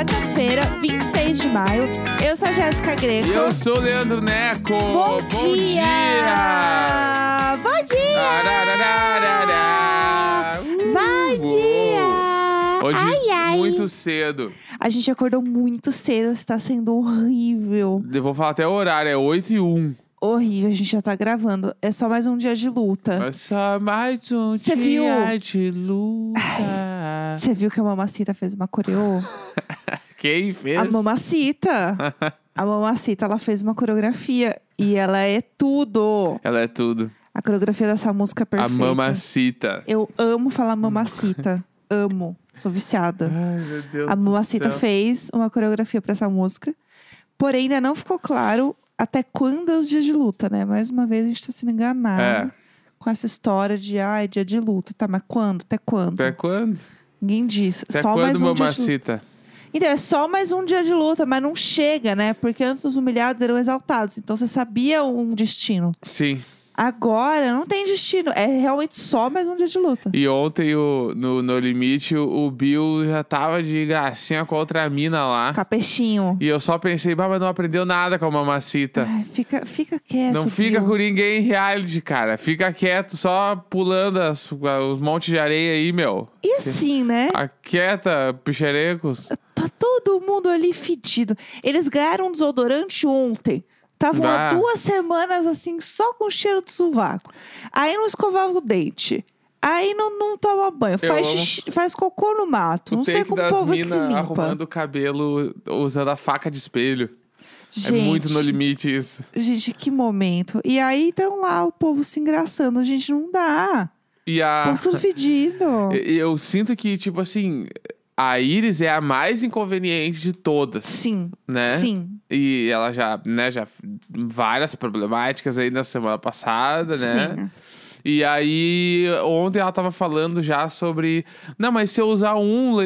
quarta-feira, 26 de maio. Eu sou a Jéssica Greco. E eu sou o Leandro Neco. Bom, dia! dia! Bom dia! Ararararara. Uh, Bom uou. dia! Hoje, ai, ai. muito cedo. A gente acordou muito cedo, está sendo horrível. Eu vou falar até o horário, é 8 e 1. Horrível, a gente já tá gravando. É só mais um dia de luta. É só mais um Cê dia viu? de luta. Você viu que a Mamacita fez uma coreô? Quem fez? A Mamacita. A Mamacita, ela fez uma coreografia. E ela é tudo. Ela é tudo. A coreografia dessa música é perfeita. A mamacita. Eu amo falar Mamacita. amo. Sou viciada. Ai, meu Deus A Mamacita fez uma coreografia pra essa música. Porém, ainda não ficou claro até quando é os dias de luta, né? Mais uma vez a gente tá sendo enganado É. com essa história de ai, dia de luta. Tá, mas quando? Até quando? Até quando? Ninguém diz. Até só quando, mais um dia de luta. mamacita? Então, é só mais um dia de luta, mas não chega, né? Porque antes os humilhados eram exaltados. Então você sabia um destino. Sim. Agora não tem destino. É realmente só mais um dia de luta. E ontem, o, no, no Limite, o, o Bill já tava de gracinha com a outra mina lá. Capechinho. E eu só pensei, mas não aprendeu nada com a mamacita. Ai, fica, fica quieto. Não fica Bill. com ninguém em reality, cara. Fica quieto, só pulando as- os montes de areia aí, meu. E assim, né? Aquieta, picherecos. Tá todo mundo ali fedido. Eles ganharam um desodorante ontem. Estavam há Bah. duas semanas assim, só com cheiro de sovaco. Aí não escovava o dente. Aí não, não toma banho. Eu Faz, xixi- faz cocô no mato. O não sei como o povo se limpa. arrumando o cabelo usando a faca de espelho. Gente, É muito no limite isso. Gente, que momento. E aí estão lá o povo se engraçando. Gente, não dá. E a. povo tudo fedido. Eu sinto que, tipo assim, a Iris é a mais inconveniente de todas, Sim. né? Sim. E ela já, né, já várias problemáticas aí na semana passada, né? Sim. E aí, ontem ela tava falando já sobre. Não, mas se eu usar um.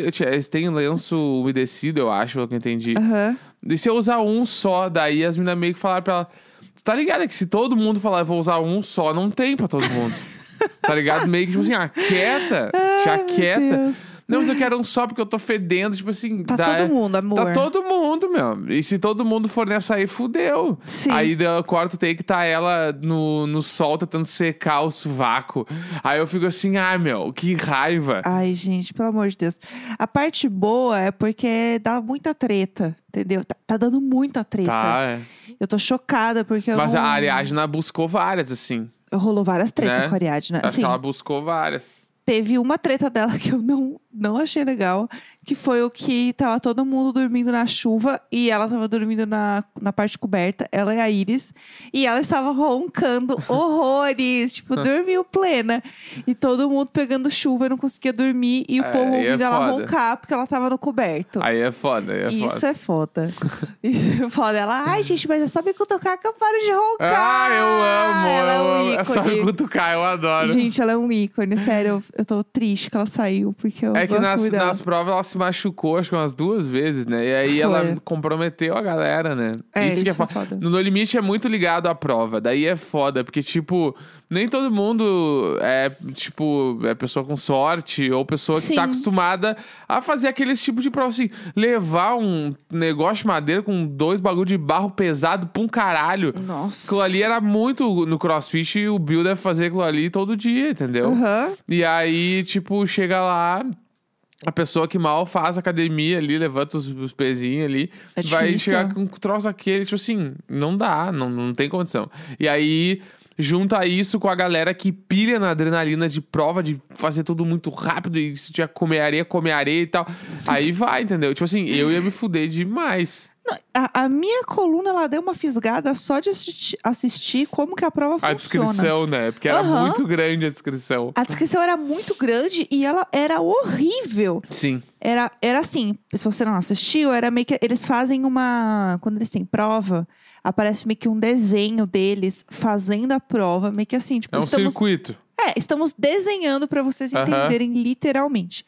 Tem lenço umedecido, eu acho, pelo que eu entendi. Aham. E se eu usar um só, daí as meninas meio que falaram pra ela. "Tu Tá ligado que se todo mundo falar, eu vou usar um só, não tem pra todo mundo. tá ligado? Meio que, tipo assim, ah, quieta, Ai, meu quieta. Não, mas eu quero um só porque eu tô fedendo, tipo assim. Tá dá- todo mundo, amor. Tá todo mundo, meu. E se todo mundo for nessa aí, fudeu. Sim. Aí da quarto take tá ela no, no sol tentando secar o sovaco. Aí eu fico assim, ah, meu, que raiva. Ai, gente, pelo amor de Deus. A parte boa é porque dá muita treta, entendeu? Tá, tá dando muita treta. Tá, é. Eu tô chocada porque eu Mas não... a Ariadna buscou várias, assim. Rolou várias tretas Né? com a Ariadna. Acho Assim, que ela buscou várias. Teve uma treta dela que eu não, não achei legal, que foi o que tava todo mundo dormindo na chuva e ela tava dormindo na, na parte coberta, ela e a Iris, e ela estava roncando horrores, tipo, dormiu plena. E todo mundo pegando chuva e não conseguia dormir, e o É, povo é ouvindo ela foda. roncar porque ela tava no coberto. Aí é foda, aí é Isso foda. é foda. Isso é foda. Ela, ai, gente, mas é só me cutucar que eu paro de roncar. Ah, eu amo, Ela é eu um amo. É só me ícone. cutucar, eu adoro. Gente, ela é um ícone, sério. Eu, eu tô triste que ela saiu, porque eu é que gosto nas, nas provas ela se machucou, acho que umas duas vezes, né? E aí Foi. ela comprometeu a galera, né? É, isso que é isso é foda. foda. No No Limite é muito ligado à prova. Daí é foda, porque, tipo, nem todo mundo é, tipo, é pessoa com sorte ou pessoa que Sim. tá acostumada a fazer aqueles tipos de prova, assim, levar um negócio de madeira com dois bagulho de barro pesado pra um caralho. Nossa. Aquilo ali era muito no crossfit e o Bill deve fazer aquilo ali todo dia, entendeu? Aham. E aí, tipo, chega lá, a pessoa que mal faz academia ali, levanta os, os pezinhos ali, É vai difícil. chegar com um troço daquele, tipo assim, não dá, não, não tem condição. E aí. Junta isso com a galera que pilha na adrenalina de prova, de fazer tudo muito rápido e se tiver comer areia, comer areia e tal. Aí vai, entendeu? Tipo assim, eu ia me fuder demais. A, a minha coluna, ela deu uma fisgada só de assisti- assistir como que a prova A funciona. descrição, né? Porque era Aham. muito grande a descrição. A descrição era muito grande e ela era horrível. Sim. Era, era assim, se você não assistiu, era meio que. Eles fazem uma. Quando eles têm prova, aparece meio que um desenho deles fazendo a prova, meio que assim, tipo, É um estamos. circuito. É, estamos desenhando pra vocês entenderem literalmente.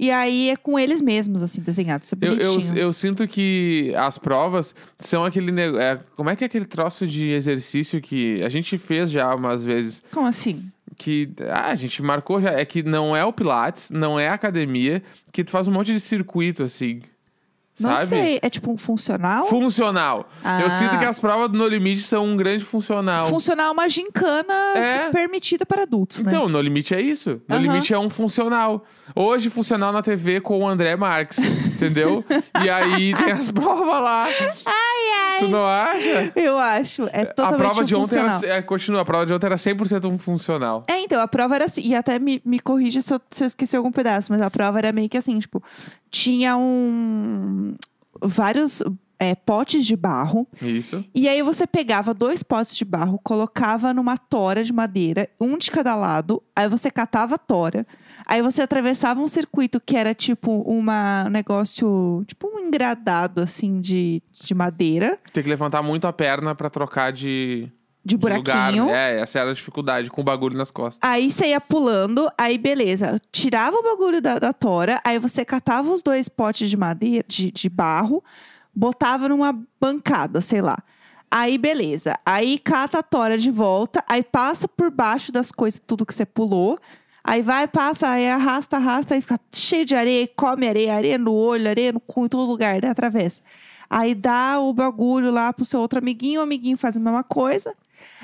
E aí é com eles mesmos, assim, desenhado. Isso é Eu, eu, eu sinto que as provas são aquele negócio. como é que é aquele troço de exercício que a gente fez já umas vezes? Como assim? Que ah, a gente marcou já. É que não é o Pilates, não é a academia, que tu faz um monte de circuito assim. Não sabe? sei. É tipo um funcional? Funcional. Eu Ah. sinto que as provas do No Limite são um grande funcional. Funcional é uma gincana É. permitida para adultos, né? Então, No Limite é isso. No. Limite é um funcional. Hoje, funcional na TV com o André Marques, entendeu? e aí tem as provas lá. Ai, Tu não acha? Eu acho. É A totalmente prova um de ontem era. É, continua, a prova de ontem era 100% um funcional. É, então, a prova era assim, e até me, me corrija se eu, se eu esqueci algum pedaço, mas a prova era meio que assim, tipo, tinha um. vários é, potes de barro, Isso. e aí você pegava dois potes de barro, colocava numa tora de madeira, um de cada lado, aí você catava a tora, aí você atravessava um circuito que era tipo uma um negócio, tipo um engradado assim de, de madeira, Tem que levantar muito a perna pra trocar de, de de lugar. buraquinho. É, essa era a dificuldade, com o bagulho nas costas. Aí você ia pulando, aí beleza. Tirava o bagulho da, da tora, aí você catava os dois potes de madeira, de, de barro, botava numa bancada, sei lá. Aí beleza. Aí cata a tora de volta, aí passa por baixo das coisas, tudo que você pulou. Aí vai, passa, aí arrasta, arrasta, aí fica cheio de areia, come areia, areia no olho, areia no cu, em todo lugar, né? Atravessa. Aí dá o bagulho lá pro seu outro amiguinho, o amiguinho faz a mesma coisa.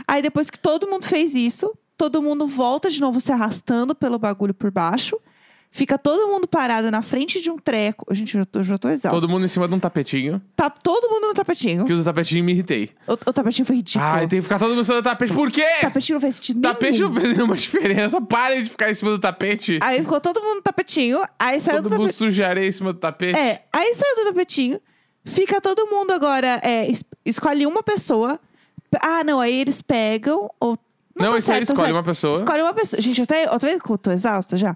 Aí depois que todo mundo fez isso, todo mundo volta de novo se arrastando pelo bagulho por baixo. Fica todo mundo parado na frente de um treco. Gente, eu já tô, já tô exausta. Todo mundo em cima de um tapetinho. Tá todo mundo no tapetinho. Que o do tapetinho me irritei. O, o tapetinho foi ridículo. Ai, tem que ficar todo mundo em cima do tapete. Por quê? O tapetinho não fez sentido Tapete nenhum. não fez nenhuma diferença. Parem de ficar em cima do tapete. Aí ficou todo mundo no tapetinho. Aí saiu Todo do mundo tapetinho. suja areia em cima do tapete. É, aí saiu do tapetinho. Fica todo mundo agora. É, es- escolhe uma pessoa. Ah, não, aí eles pegam. Ou, Não, tá isso aí certo, tá escolhe certo. uma pessoa. Escolhe uma pessoa. Gente, eu até, outra vez que eu tô exausta já.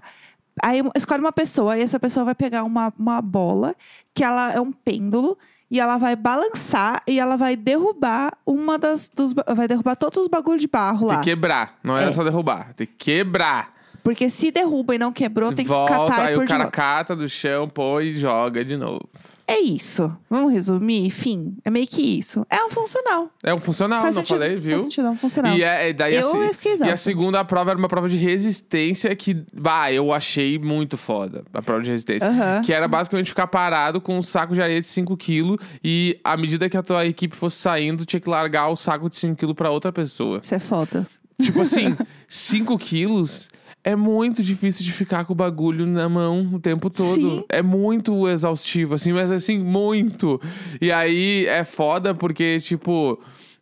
Aí escolhe uma pessoa e essa pessoa vai pegar uma, uma bola, que ela é um pêndulo, e ela vai balançar e ela vai derrubar uma das. Dos, vai derrubar todos os bagulhos de barro lá. Tem que quebrar. Não é, É. só derrubar. Tem que quebrar. Porque se derruba e não quebrou, tem Volta, que catar aí e pôr o de cara cata do chão, põe e joga de novo. É isso. Vamos resumir? Enfim, é meio que isso. É um funcional. É um funcional, Faz não sentido. falei, viu? Faz sentido, é um funcional. E, é, é- daí a Eu se- fiquei e a segunda prova era uma prova de resistência que, bah, eu achei muito foda. A prova de resistência. Que era basicamente ficar parado com um saco de areia de 5kg e à medida que a tua equipe fosse saindo, tinha que largar o saco de 5kg pra outra pessoa. Isso é foda. Tipo assim, 5 quilos é muito difícil de ficar com o bagulho na mão o tempo todo. Sim. É muito exaustivo, assim, mas assim, muito. E aí é foda porque, tipo.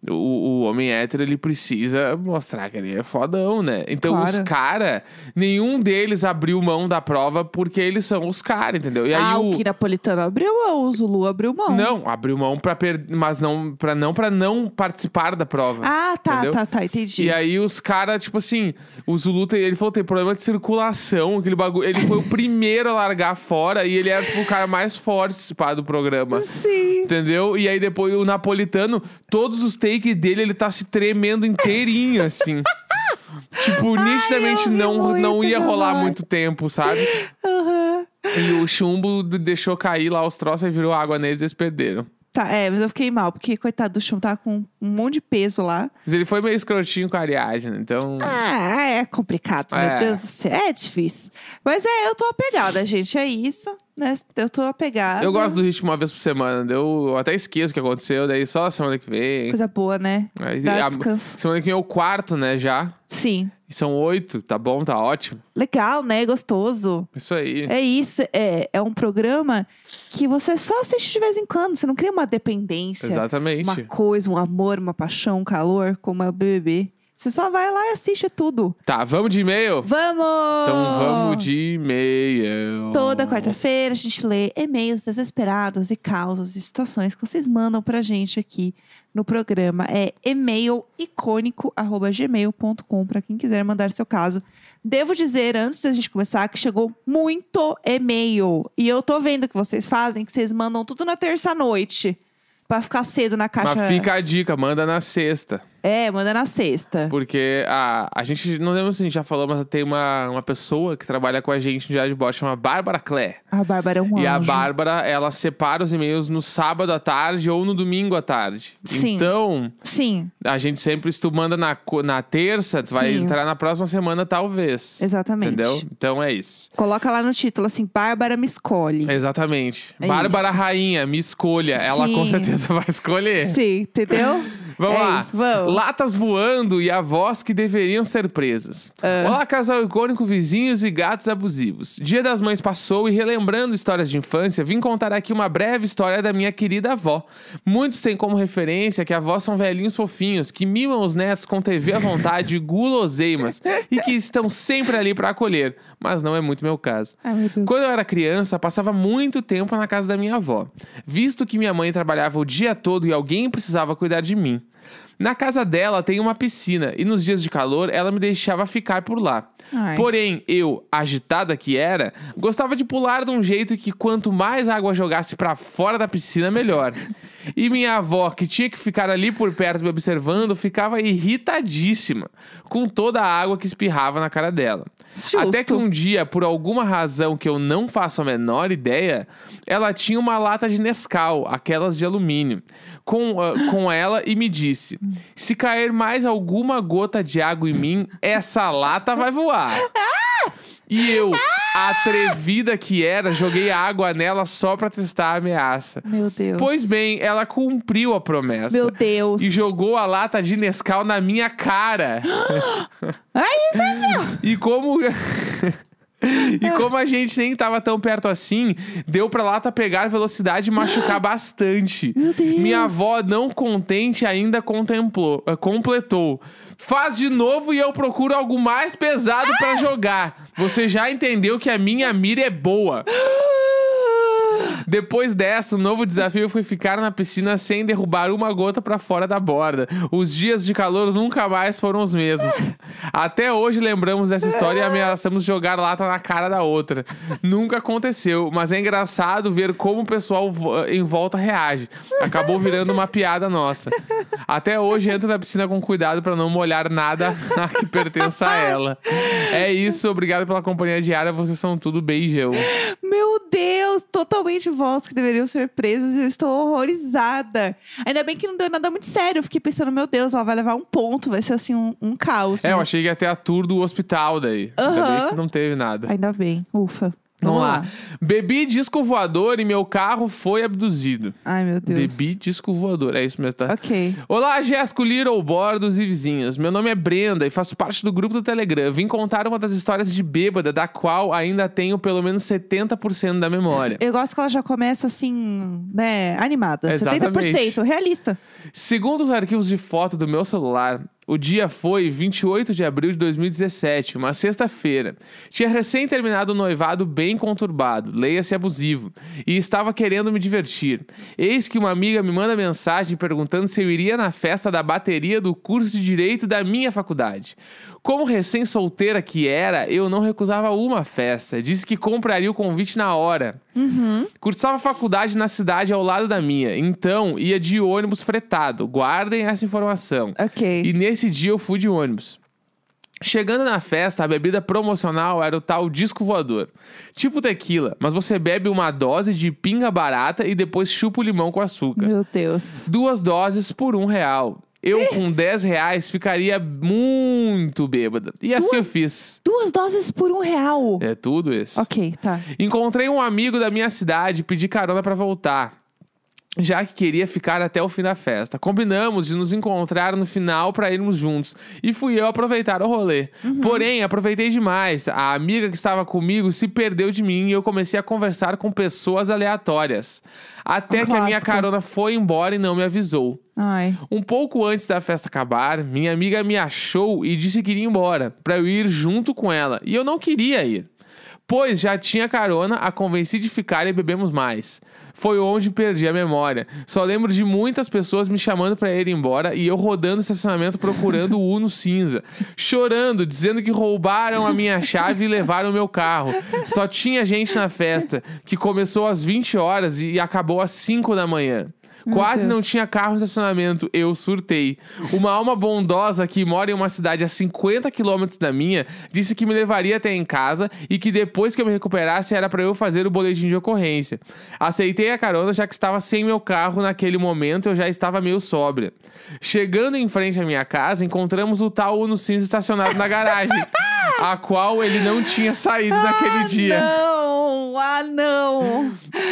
O, o homem hétero, ele precisa mostrar que ele é fodão, né? Então, Claro. os cara, nenhum deles abriu mão da prova porque eles são os caras, entendeu? E aí ah, o, o Napolitano abriu mão, o Zulu abriu mão. Não, abriu mão pra perder, mas não para não para não participar da prova. Ah, tá, Entendeu? tá, tá, entendi. E aí os caras, tipo assim, o Zulu, tem, ele falou, tem problema de circulação, aquele bagulho. Ele foi o primeiro a largar fora e ele era, tipo, o cara mais forte do programa. Sim. Entendeu? E aí depois o napolitano, todos os takes dele, ele tá se tremendo inteirinho, assim. tipo, nitidamente eu vi não, não ia meu rolar amor. muito tempo, sabe? Aham. E o chumbo deixou cair lá os troços e virou água neles e eles perderam. Tá, é, mas eu fiquei mal, porque coitado do Chum tá com um monte de peso lá. Mas ele foi meio escrotinho com a Ariadne, então. Ah, é complicado, meu É. Deus do céu. É difícil. Mas é, eu tô apegada, gente. É isso, né? Eu tô apegada. Eu gosto do ritmo uma vez por semana. Eu até esqueço o que aconteceu, daí só semana que vem. Coisa boa, né? Aí, Dá a- descanso. semana que vem é o quarto, né, já. Sim. E são oito, tá bom, tá ótimo. Legal, né? Gostoso. Isso aí. É isso. É, é um programa que você só assiste de vez em quando. Você não cria uma dependência. Exatamente. Uma coisa, um amor, uma paixão, um calor, como é o BBB. Você só vai lá e assiste tudo. Tá, vamos de e-mail? Vamos! Então vamos de e-mail. Toda quarta-feira a gente lê e-mails desesperados e causas e situações que vocês mandam pra gente aqui no programa. É e-mail-icônico.gmail.com pra quem quiser mandar seu caso. Devo dizer, antes da gente começar, que chegou muito e-mail. E eu tô vendo que vocês fazem, que vocês mandam tudo na terça-noite. Pra ficar cedo na caixa. Mas fica a dica, manda na sexta. É, manda na sexta. Porque a, a gente, não lembro se a gente já falou, mas tem uma, uma pessoa que trabalha com a gente no Diário de Bot, chama Bárbara Clé. A Bárbara é um E a anjo. Bárbara, ela separa os e-mails no sábado à tarde ou no domingo à tarde. Sim. Então, Sim, a gente sempre, se tu manda na, na terça, tu vai Sim. entrar na próxima semana, talvez. exatamente. Entendeu? Então é isso. Coloca lá no título assim, Bárbara me escolhe. Exatamente. É Bárbara isso. Rainha, me escolha. Ela com certeza vai escolher. Sim, entendeu? Vamos É lá. isso, vamos. Latas voando e avós que deveriam ser presas. Ah. Olá, casal icônico, vizinhos e gatos abusivos. Dia das Mães passou e relembrando histórias de infância, vim contar aqui uma breve história da minha querida avó. Muitos têm como referência que avós são velhinhos fofinhos, que mimam os netos com TV à vontade e guloseimas, e que estão sempre ali para acolher. Mas não é muito meu caso. Ai, meu. Quando eu era criança, passava muito tempo na casa da minha avó, visto que minha mãe trabalhava o dia todo e alguém precisava cuidar de mim. Na casa dela tem uma piscina e nos dias de calor ela me deixava ficar por lá. Ai. Porém, eu, agitada que era, gostava de pular de um jeito que quanto mais água jogasse pra fora da piscina, melhor. E minha avó, que tinha que ficar ali por perto me observando, ficava irritadíssima com toda a água que espirrava na cara dela. Justo. Até que um dia, por alguma razão que eu não faço a menor ideia, ela tinha uma lata de Nescau, aquelas de alumínio, com, ah, com ela e me disse: se cair mais alguma gota de água em mim, essa lata vai voar. E eu, atrevida que era, joguei água nela só pra testar a ameaça. Meu Deus. Pois bem, ela cumpriu a promessa. Meu Deus. E jogou a lata de Nescau na minha cara. Ai, Isabel! E como. E como a gente nem tava tão perto assim, deu pra lata pegar velocidade e machucar bastante. Meu Deus. Minha avó, não contente, ainda contemplou, eh, completou. Faz de novo e eu procuro algo mais pesado pra jogar. Você já entendeu que a minha mira é boa. Depois dessa, o novo desafio foi ficar na piscina sem derrubar uma gota pra fora da borda. Os dias de calor nunca mais foram os mesmos. Até hoje lembramos dessa história e ameaçamos jogar lata na cara da outra. Nunca aconteceu, mas é engraçado ver como o pessoal em volta reage. Acabou virando uma piada nossa. Até hoje entro na piscina com cuidado pra não molhar nada que pertença a ela. É isso, obrigado pela companhia diária, vocês são tudo beijão. Meu Deus, totalmente vós que deveriam ser presas e eu estou horrorizada. Ainda bem que não deu nada muito sério. Eu fiquei pensando, meu Deus, ela vai levar um ponto, vai ser assim um, um caos. É, eu mas- achei que ia ter a tour do hospital daí. Ainda bem que não teve nada. Ainda bem, ufa. Vamos lá. Bebi disco voador e meu carro foi abduzido. Ai, meu Deus. Bebi disco voador. É isso mesmo, tá? Ok. Olá, Jéssico, Little, Bordos e vizinhos. Meu nome é Brenda e faço parte do grupo do Telegram. Vim contar uma das histórias de bêbada, da qual ainda tenho pelo menos 70% da memória. Eu gosto que ela já começa assim, né, animada. Exatamente. 70%, realista. Segundo os arquivos de foto do meu celular, o dia foi 28 de abril de 2017, uma sexta-feira. Tinha recém terminado um noivado bem conturbado, leia-se abusivo, e estava querendo me divertir. Eis que uma amiga me manda mensagem perguntando se eu iria na festa da bateria do curso de direito da minha faculdade. Como recém-solteira que era, eu não recusava uma festa. Disse que compraria o convite na hora. Cursava faculdade na cidade ao lado da minha, então ia de ônibus fretado. Guardem essa informação. Ok. E nesse dia eu fui de ônibus. Chegando na festa, a bebida promocional era o tal disco voador. Tipo tequila, mas você bebe uma dose de pinga barata e depois chupa o limão com açúcar. Meu Deus. Duas doses por um real. Eu, com 10 reais, ficaria muito bêbada. E assim eu fiz. Duas doses por um real. É tudo isso. Ok, tá. Encontrei um amigo da minha cidade e pedi carona pra voltar. Já que queria ficar até o fim da festa. Combinamos de nos encontrar no final pra irmos juntos. E fui eu aproveitar o rolê. Porém, aproveitei demais. A amiga que estava comigo se perdeu de mim e eu comecei a conversar com pessoas aleatórias. Até Um que a minha carona foi embora e não me avisou. Ai. Um pouco antes da festa acabar, minha amiga me achou e disse que iria embora, pra eu ir junto com ela. E eu não queria ir. Pois já tinha carona, a convenci de ficar e bebemos mais. Foi onde perdi a memória. Só lembro de muitas pessoas me chamando pra ir embora e eu rodando o estacionamento procurando o Uno cinza. Chorando, dizendo que roubaram a minha chave e levaram o meu carro. Só tinha gente na festa, que começou às 20 horas e acabou às 5 da manhã. Meu Quase Deus. não tinha carro no estacionamento, eu surtei. Uma alma bondosa que mora em uma cidade a 50 quilômetros da minha disse que me levaria até em casa e que depois que eu me recuperasse era pra eu fazer o boletim de ocorrência. Aceitei a carona já que estava sem meu carro naquele momento, eu já estava meio sóbria. Chegando em frente à minha casa, encontramos o tal Uno cinza estacionado na garagem, a qual ele não tinha saído naquele dia. Não, ah, não.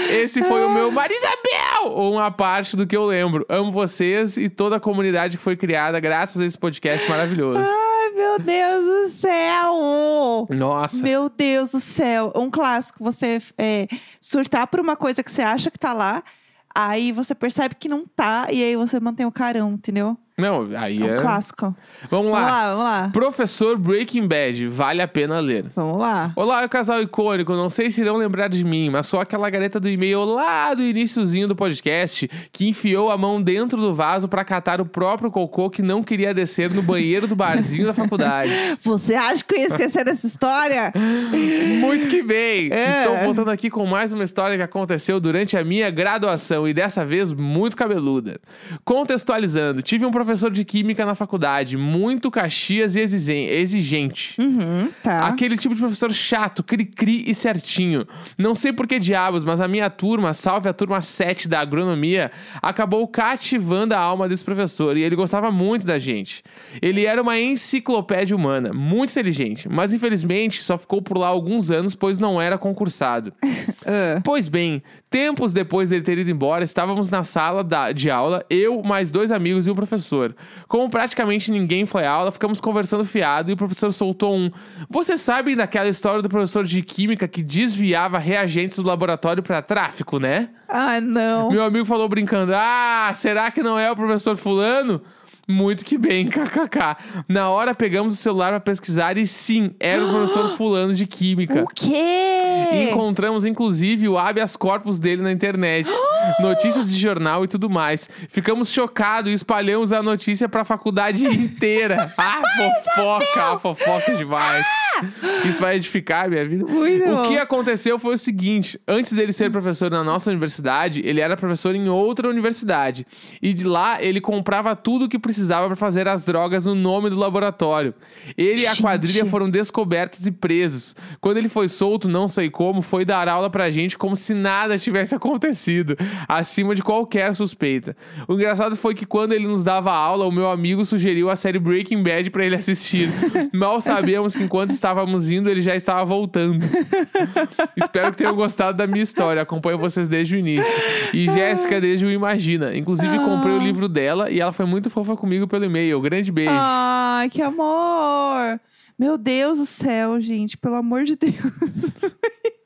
Esse foi o meu Marisabel! Ou uma parte do que eu lembro. Amo vocês e toda a comunidade que foi criada graças a esse podcast maravilhoso. Ai, meu Deus do céu. Nossa. Meu Deus do céu. Um clássico, você é, surtar por uma coisa que você acha que tá lá, aí você percebe que não tá, e aí você mantém o carão, entendeu? Não, aí É um é. clássico. Vamos Vamos lá. lá, vamos lá. Professor Breaking Bad, vale a pena ler. Vamos lá. Olá, casal icônico. Não sei se irão lembrar de mim, mas sou aquela gareta do e-mail lá do iniciozinho do podcast que enfiou a mão dentro do vaso pra catar o próprio cocô que não queria descer no banheiro do barzinho da faculdade. Você acha que eu ia esquecer dessa história? Muito que bem! É. Estou voltando aqui com mais uma história que aconteceu durante a minha graduação e dessa vez muito cabeluda. Contextualizando, tive um professor de química na faculdade, muito caxias e exigen- exigente. Uhum, tá. Aquele tipo de professor chato, cri-cri e certinho. Não sei por que diabos, mas a minha turma, salve a turma 7 da agronomia, acabou cativando a alma desse professor e ele gostava muito da gente. Ele era uma enciclopédia humana, muito inteligente, mas infelizmente só ficou por lá alguns anos, pois não era concursado. Ah, Pois bem, tempos depois dele ter ido embora, estávamos na sala da- de aula, eu, mais dois amigos e o professor. Como praticamente ninguém foi à aula, ficamos conversando fiado e o professor soltou um. Você sabe daquela história do professor de química que desviava reagentes do laboratório para tráfico, né? Ai, não. Meu amigo falou brincando: Ah, será que não é o professor Fulano? Muito que bem, kkk. Na hora pegamos o celular para pesquisar e sim, era o professor Fulano de Química. O quê? Encontramos, inclusive, o habeas corpus dele na internet. Notícias de jornal e tudo mais. Ficamos chocados e espalhamos a notícia pra faculdade inteira. Ah, fofoca! Fofoca demais. Isso vai edificar minha vida. Muito o que aconteceu foi o seguinte: antes dele ser professor na nossa universidade, ele era professor em outra universidade. E de lá ele comprava tudo o que precisava pra fazer as drogas no nome do laboratório. Ele e a Gente. quadrilha foram descobertos e presos. Quando ele foi solto, não sei como, foi dar aula pra gente como se nada tivesse acontecido, acima de qualquer suspeita. O engraçado foi que quando ele nos dava aula, o meu amigo sugeriu a série Breaking Bad pra ele assistir. Mal sabíamos que enquanto estávamos indo, ele já estava voltando. Espero que tenham gostado da minha história. Acompanho vocês desde o início. E Jéssica desde o Imagina. Inclusive, comprei o livro dela e ela foi muito fofa comigo pelo e-mail. Grande beijo. Ai, que amor! Meu Deus do céu, gente, pelo amor de Deus.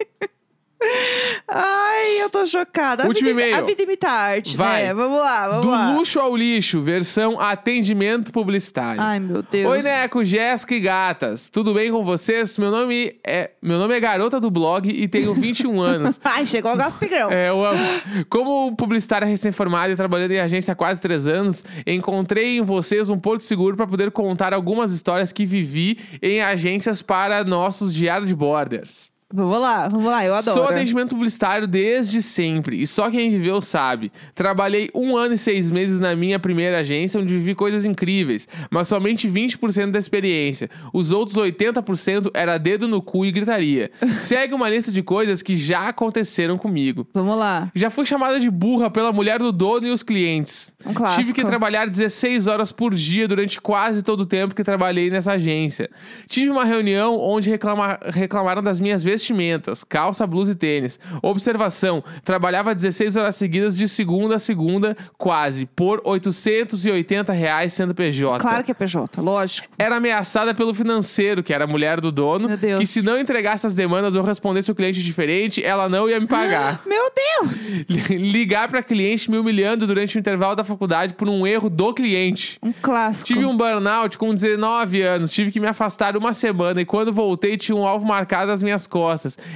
Ai, eu tô chocada. A Último vida, e-mail. A vida imita a arte, Vai. né? Vamos lá, vamos Do lá. luxo ao lixo, versão atendimento publicitário. Ai, meu Deus. Oi, Neco, Jéssica e gatas. Tudo bem com vocês? Meu nome é, meu nome é Garota do Blog e tenho 21 anos. Ai, chegou o Gaspigrão. É, eu amo. Como publicitária recém-formada e trabalhando em agência há quase três anos, encontrei em vocês um porto seguro para poder contar algumas histórias que vivi em agências para nossos diário de borders. Vamos lá, vamos lá, eu adoro. Sou atendimento publicitário desde sempre, e só quem viveu sabe. Trabalhei um ano e seis meses na minha primeira agência, onde vivi coisas incríveis, mas somente 20% da experiência. Os outros 80% era dedo no cu e gritaria. Segue uma lista de coisas que já aconteceram comigo. Vamos lá. Já fui chamada de burra pela mulher do dono e os clientes. Um clássico. Tive que trabalhar 16 horas por dia durante quase todo o tempo que trabalhei nessa agência. Tive uma reunião onde reclama- reclamaram das minhas vestimentas, calça, blusa e tênis. Observação: trabalhava 16 horas seguidas de segunda a segunda, quase, por 880 reais sendo PJ. Claro que é PJ, lógico. Era ameaçada pelo financeiro, que era a mulher do dono, Meu Deus. que se não entregasse as demandas ou respondesse o cliente diferente, ela não ia me pagar. Meu Deus! Ligar pra cliente me humilhando durante o intervalo da faculdade por um erro do cliente. Um clássico. Tive um burnout com 19 anos, tive que me afastar uma semana e quando voltei tinha um alvo marcado nas minhas costas.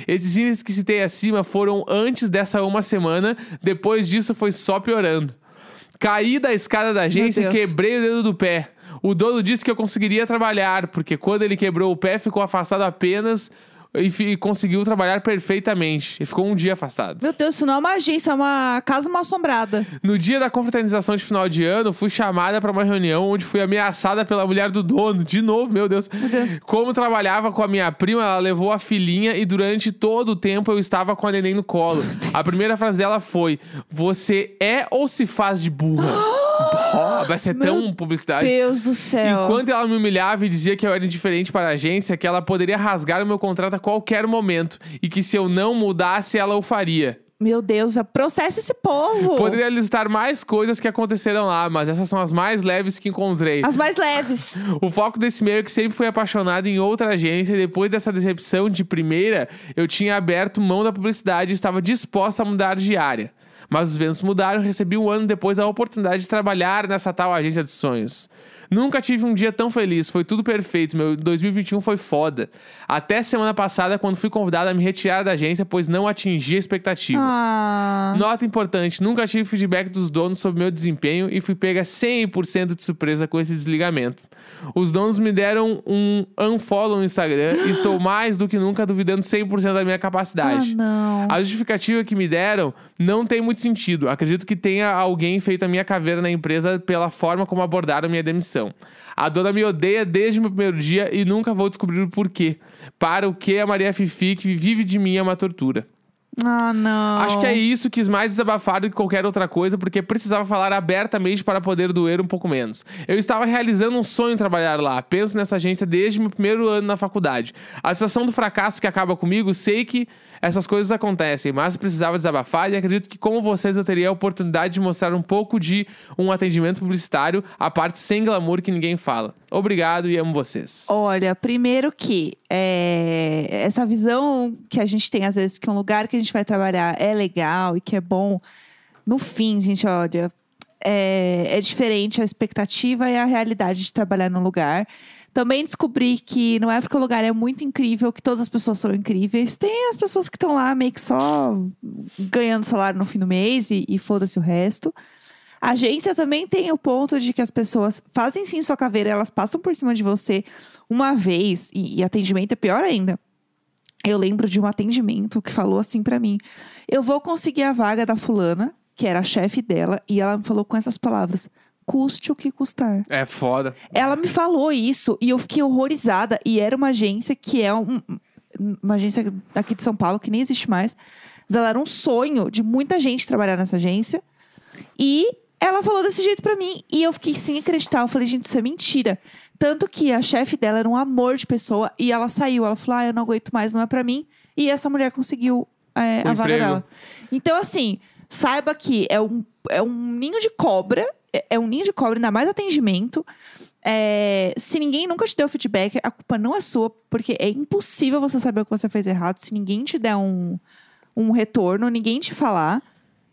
Esses índices que citei acima foram antes dessa uma semana, depois disso foi só piorando. Caí da escada da agência e quebrei o dedo do pé. O dono disse que eu conseguiria trabalhar, porque quando ele quebrou o pé ficou afastado apenas e, e conseguiu trabalhar perfeitamente. E ficou um dia afastado. Meu Deus, isso não é uma agência, é uma casa mal assombrada. No dia da confraternização de final de ano, fui chamada para uma reunião onde fui ameaçada pela mulher do dono. De novo, meu Deus. Meu Deus. Como trabalhava com a minha prima, ela levou a filhinha e durante todo o tempo eu estava com a neném no colo. A primeira frase dela foi: Você é ou se faz de burra? Ó, vai ser tão publicidade. Deus do céu. Enquanto ela me humilhava e dizia que eu era indiferente para a agência, que ela poderia rasgar o meu contrato a qualquer momento e que se eu não mudasse, ela o faria. Meu Deus, processa esse povo. Poderia listar mais coisas que aconteceram lá, mas essas são as mais leves que encontrei. As mais leves. O foco desse meio é que sempre fui apaixonado em outra agência e depois dessa decepção de primeira, eu tinha aberto mão da publicidade e estava disposta a mudar de área. Mas os ventos mudaram e recebi um ano depois a oportunidade de trabalhar nessa tal agência de sonhos. Nunca tive um dia tão feliz, foi tudo perfeito. Meu 2021 foi foda. Até semana passada, quando fui convidado a me retirar da agência, pois não atingi a expectativa. Ah. Nota importante: nunca tive feedback dos donos sobre meu desempenho e fui pega 100% de surpresa com esse desligamento. Os donos me deram um unfollow no Instagram e estou mais do que nunca duvidando 100% da minha Ah, capacidade. não. A justificativa que me deram não tem muito sentido. Acredito que tenha alguém feito a minha caveira na empresa pela forma como abordaram minha demissão. A dona me odeia desde o meu primeiro dia e nunca vou descobrir o porquê. Para o que a Maria Fifi, que vive de mim, é uma tortura. Ah, não. Acho que é isso, quis mais desabafar do que qualquer outra coisa, porque precisava falar abertamente para poder doer um pouco menos. Eu estava realizando um sonho trabalhar lá. Penso nessa agência desde meu primeiro ano na faculdade. A sensação do fracasso que acaba comigo, sei que essas coisas acontecem, mas precisava desabafar e acredito que, como vocês, eu teria a oportunidade de mostrar um pouco de um atendimento publicitário, a parte sem glamour que ninguém fala. Obrigado e amo vocês. Olha, primeiro que é, essa visão que a gente tem, às vezes, que um lugar que a gente vai trabalhar é legal e que é bom, no fim, gente, olha, é, é diferente a expectativa e a realidade de trabalhar no lugar. Também descobri que não é porque o lugar é muito incrível que todas as pessoas são incríveis. Tem as pessoas que estão lá meio que só ganhando salário no fim do mês e, e foda-se o resto. A agência também tem o ponto de que as pessoas fazem sim sua caveira, elas passam por cima de você uma vez, e, e atendimento é pior ainda. Eu lembro de um atendimento que falou assim pra mim: Eu vou conseguir a vaga da fulana, que era a chefe dela, e ela me falou com essas palavras: custe o que custar. É foda. Ela me falou isso e eu fiquei horrorizada. E era uma agência que é um- uma agência aqui de São Paulo que nem existe mais. Mas ela era um sonho de muita gente trabalhar nessa agência. E ela falou desse jeito pra mim. E eu fiquei sem acreditar. Eu falei, gente, isso é mentira. Tanto que a chefe dela era um amor de pessoa. E ela saiu. Ela falou, ah, eu não aguento mais, não é pra mim. E essa mulher conseguiu é, a vaga dela. Então, assim, saiba que é um, é um ninho de cobra. É, é um ninho de cobra, ainda mais atendimento. É, se ninguém nunca te deu feedback, a culpa não é sua, porque é impossível você saber o que você fez errado se ninguém te der um, um retorno, ninguém te falar.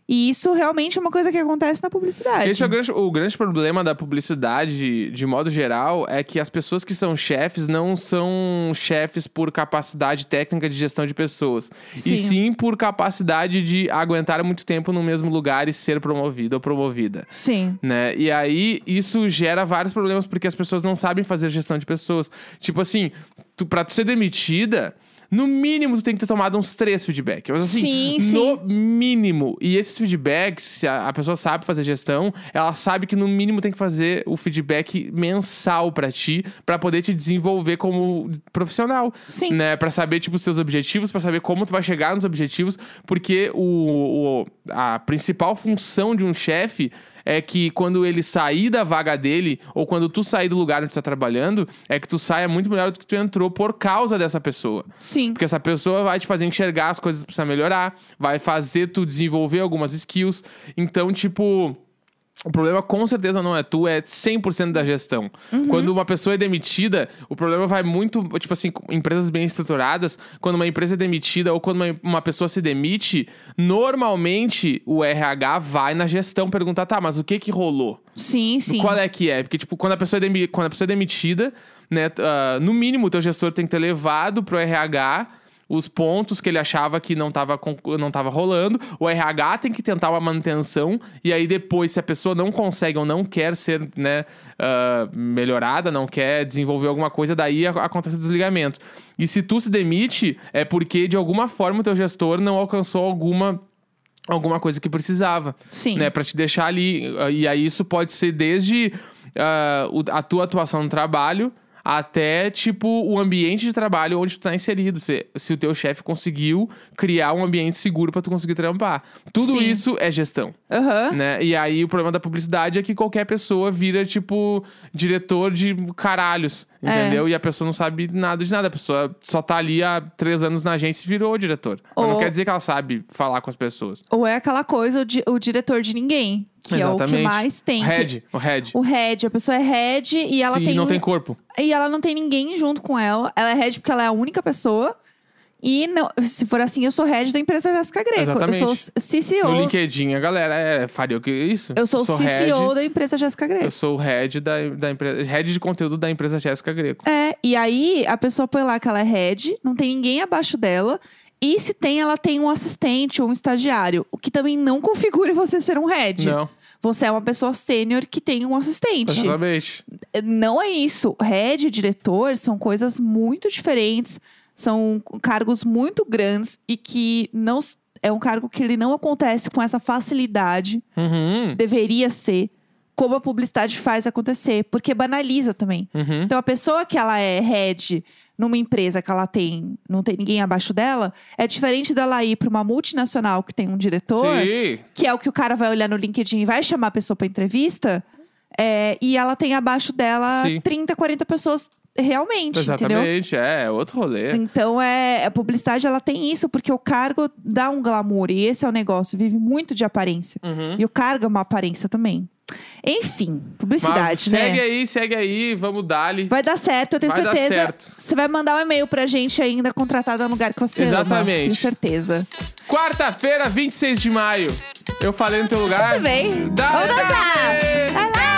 E isso realmente é uma coisa que acontece na publicidade. Esse é o grande, o grande problema da publicidade, de, modo geral, é que as pessoas que são chefes não são chefes por capacidade técnica de gestão de pessoas. Sim. E sim por capacidade de aguentar muito tempo no mesmo lugar e ser promovido ou promovida. Sim. Né? E aí, isso gera vários problemas, porque as pessoas não sabem fazer gestão de pessoas. Tipo assim, tu, pra tu ser demitida, no mínimo tu tem que ter tomado uns três feedbacks. Mas assim, Sim, no mínimo. E esses feedbacks, se a, a pessoa sabe fazer gestão, ela sabe que no mínimo tem que fazer o feedback mensal pra ti, pra poder te desenvolver como profissional Sim. né, para saber tipo os teus objetivos, para saber como tu vai chegar nos objetivos, porque o, o- a principal função de um chefe é que quando ele sair da vaga dele ou quando tu sair do lugar onde tu tá trabalhando, é que tu saia muito melhor do que tu entrou por causa dessa pessoa. Sim. Porque essa pessoa vai te fazer enxergar as coisas que precisa melhorar, vai fazer tu desenvolver algumas skills. Então, tipo, o problema com certeza não é tu, é 100% da gestão. Quando uma pessoa é demitida, o problema vai muito, tipo assim, empresas bem estruturadas, quando uma empresa é demitida ou quando uma, uma pessoa se demite, normalmente o RH vai na gestão perguntar, tá, mas o que que rolou? Sim, sim. Qual é que é? Porque, tipo, quando a pessoa é, demi- quando a pessoa é demitida, né, ah, no mínimo o teu gestor tem que ter levado pro RH os pontos que ele achava que não estava não tava rolando. O RH tem que tentar uma manutenção. E aí, depois, se a pessoa não consegue ou não quer ser né, uh, melhorada, não quer desenvolver alguma coisa, daí acontece o desligamento. E se tu se demite, é porque de alguma forma o teu gestor não alcançou alguma alguma coisa que precisava. Sim. Né, para te deixar ali. E aí isso pode ser desde uh, a tua atuação no trabalho até, tipo, o ambiente de trabalho onde tu tá inserido. Se, se o teu chefe conseguiu criar um ambiente seguro para tu conseguir trampar. Tudo Sim. isso é gestão. Aham. Né? E aí o problema da publicidade é que qualquer pessoa vira, tipo, diretor de caralhos. É. Entendeu? E a pessoa não sabe nada de nada. A pessoa só tá ali há três anos na agência e virou diretor. Mas não Ou- quer dizer que ela sabe falar com as pessoas. Ou é aquela coisa, o, di- o diretor de ninguém, que é o que Exatamente. mais tem. O que- head. O head. O head, a pessoa é head e ela Sim, tem. não um- tem corpo. E ela não tem ninguém junto com ela. Ela é head porque ela é a única pessoa. E não, se for assim, eu sou head da empresa Jéssica Greco. Exatamente. Eu sou CCO. No LinkedIn, a galera é, faria o que isso? Eu sou o CCO head, da empresa Jéssica Greco. Eu sou o head da, da empresa. Head de conteúdo da empresa Jéssica Greco. É, e aí a pessoa põe lá que ela é head, não tem ninguém abaixo dela. E se tem, ela tem um assistente ou um estagiário. O que também não configura você ser um head. Não, Você é uma pessoa sênior que tem um assistente. exatamente. Não é isso. Head e diretor são coisas muito diferentes. São cargos muito grandes e que não é um cargo que ele não acontece com essa facilidade. Uhum, Deveria ser como a publicidade faz acontecer, porque banaliza também. uhum. Então a pessoa que ela é head numa empresa que ela tem, não tem ninguém abaixo dela, é diferente dela ir para uma multinacional que tem um diretor, Sim. que é o que o cara vai olhar no LinkedIn e vai chamar a pessoa para entrevista, é, e ela tem abaixo dela Sim. 30, 40 pessoas realmente, entendeu? Exatamente, é, outro rolê. Então é a publicidade ela tem isso porque o cargo dá um glamour e esse é o negócio, vive muito de aparência. Uhum. E o cargo é uma aparência também. Enfim, Mas publicidade, né? segue aí, segue aí, vamos dar-lhe. Vai dar certo, eu tenho Vai dar certeza. certo. Você vai mandar um e-mail pra gente ainda contratada no lugar que você ama. Exatamente. Tenho certeza. Quarta-feira, 26 de maio. Eu falei no teu lugar. Tudo bem. Vamos dançar!